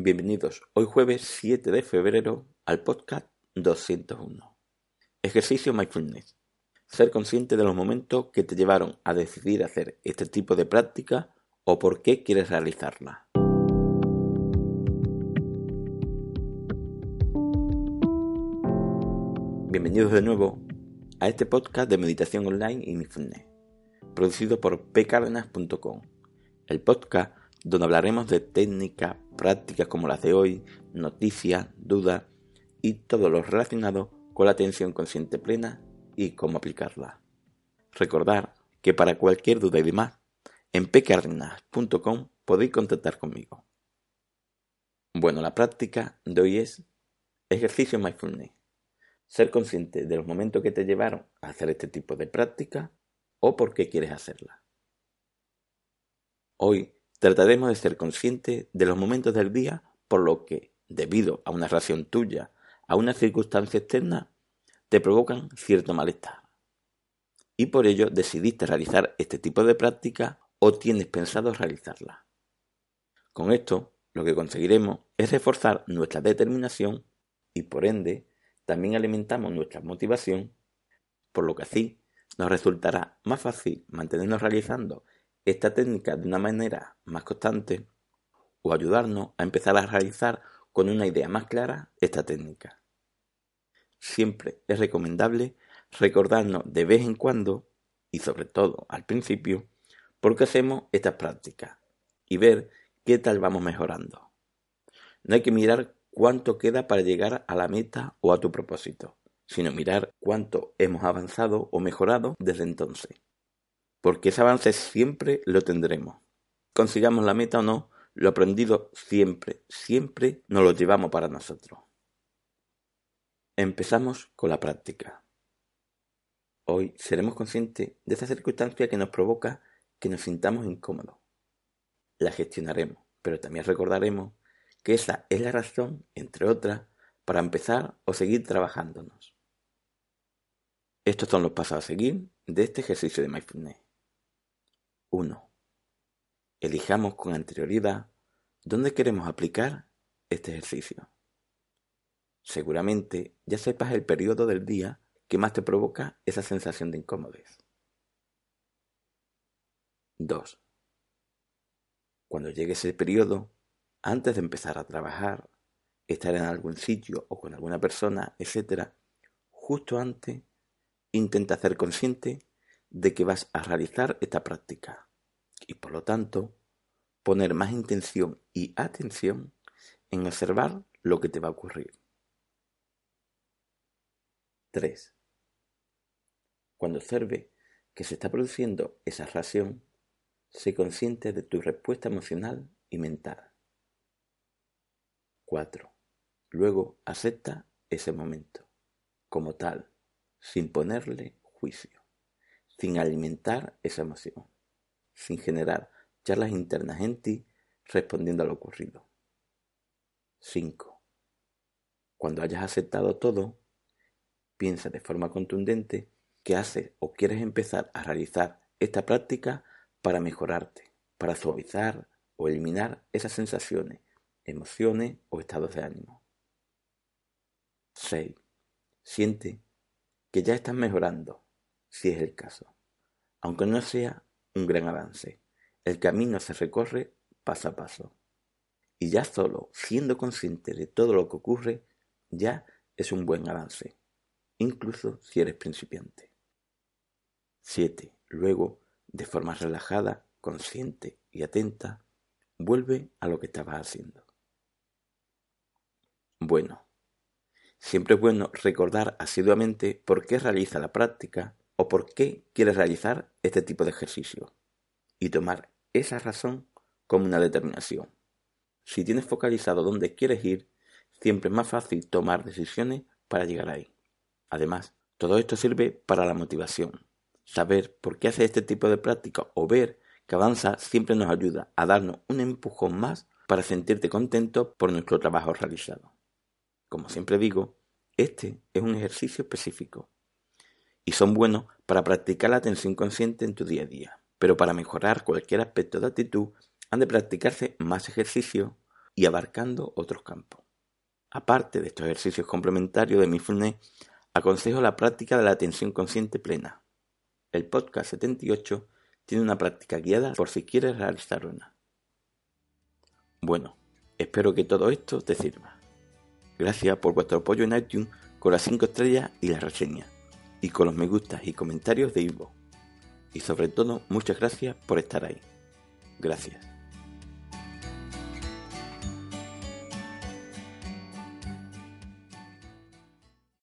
Bienvenidos hoy jueves 7 de febrero al podcast 201. Ejercicio Mindfulness. Ser consciente de los momentos que te llevaron a decidir hacer este tipo de práctica o por qué quieres realizarla. Bienvenidos de nuevo a este podcast de meditación online y mindfulness, producido por pcardenas.com, el podcast donde hablaremos de técnicas, prácticas como las de hoy, noticias, dudas y todo lo relacionado con la atención consciente plena y cómo aplicarla. Recordar que para cualquier duda y demás, en pcardenas.com podéis contactar conmigo. Bueno, la práctica de hoy es ejercicio mindfulness ser consciente de los momentos que te llevaron a hacer este tipo de práctica o por qué quieres hacerla. Hoy trataremos de ser consciente de los momentos del día por lo que, debido a una reacción tuya a una circunstancia externa, te provocan cierto malestar. Y por ello decidiste realizar este tipo de práctica o tienes pensado realizarla. Con esto, lo que conseguiremos es reforzar nuestra determinación y por ende también alimentamos nuestra motivación, por lo que así nos resultará más fácil mantenernos realizando esta técnica de una manera más constante o ayudarnos a empezar a realizar con una idea más clara esta técnica. Siempre es recomendable recordarnos de vez en cuando, y sobre todo al principio, por qué hacemos estas prácticas y ver qué tal vamos mejorando. No hay que mirar cuánto queda para llegar a la meta o a tu propósito, sino mirar cuánto hemos avanzado o mejorado desde entonces. Porque ese avance siempre lo tendremos. Consigamos la meta o no, lo aprendido siempre, siempre nos lo llevamos para nosotros. Empezamos con la práctica. Hoy seremos conscientes de esa circunstancia que nos provoca que nos sintamos incómodos. La gestionaremos, pero también recordaremos que esa es la razón, entre otras, para empezar o seguir trabajándonos. Estos son los pasos a seguir de este ejercicio de mindfulness. 1. Elijamos con anterioridad dónde queremos aplicar este ejercicio. Seguramente ya sepas el periodo del día que más te provoca esa sensación de incómodez. 2. Cuando llegue ese periodo, antes de empezar a trabajar, estar en algún sitio o con alguna persona, etc., justo antes, intenta ser consciente de que vas a realizar esta práctica y por lo tanto poner más intención y atención en observar lo que te va a ocurrir. 3. Cuando observe que se está produciendo esa reacción, sé consciente de tu respuesta emocional y mental. 4. Luego acepta ese momento, como tal, sin ponerle juicio, sin alimentar esa emoción, sin generar charlas internas en ti respondiendo a lo ocurrido. 5. Cuando hayas aceptado todo, piensa de forma contundente que haces o quieres empezar a realizar esta práctica para mejorarte, para suavizar o eliminar esas sensaciones emociones o estados de ánimo. 6. Siente que ya estás mejorando, si es el caso, aunque no sea un gran avance. El camino se recorre paso a paso. Y ya solo siendo consciente de todo lo que ocurre, ya es un buen avance, incluso si eres principiante. 7. Luego, de forma relajada, consciente y atenta, vuelve a lo que estabas haciendo. Bueno, siempre es bueno recordar asiduamente por qué realiza la práctica o por qué quiere realizar este tipo de ejercicio y tomar esa razón como una determinación. Si tienes focalizado dónde quieres ir, siempre es más fácil tomar decisiones para llegar ahí. Además, todo esto sirve para la motivación. Saber por qué hace este tipo de práctica o ver que avanza siempre nos ayuda a darnos un empujón más para sentirte contento por nuestro trabajo realizado. Como siempre digo, este es un ejercicio específico y son buenos para practicar la atención consciente en tu día a día. Pero para mejorar cualquier aspecto de actitud han de practicarse más ejercicios y abarcando otros campos. Aparte de estos ejercicios complementarios de mindfulness, aconsejo la práctica de la atención consciente plena. El podcast 78 tiene una práctica guiada por si quieres realizar una. Bueno, espero que todo esto te sirva. Gracias por vuestro apoyo en iTunes con las 5 estrellas y las reseñas, y con los me gustas y comentarios de Ivo. Y sobre todo, muchas gracias por estar ahí. Gracias.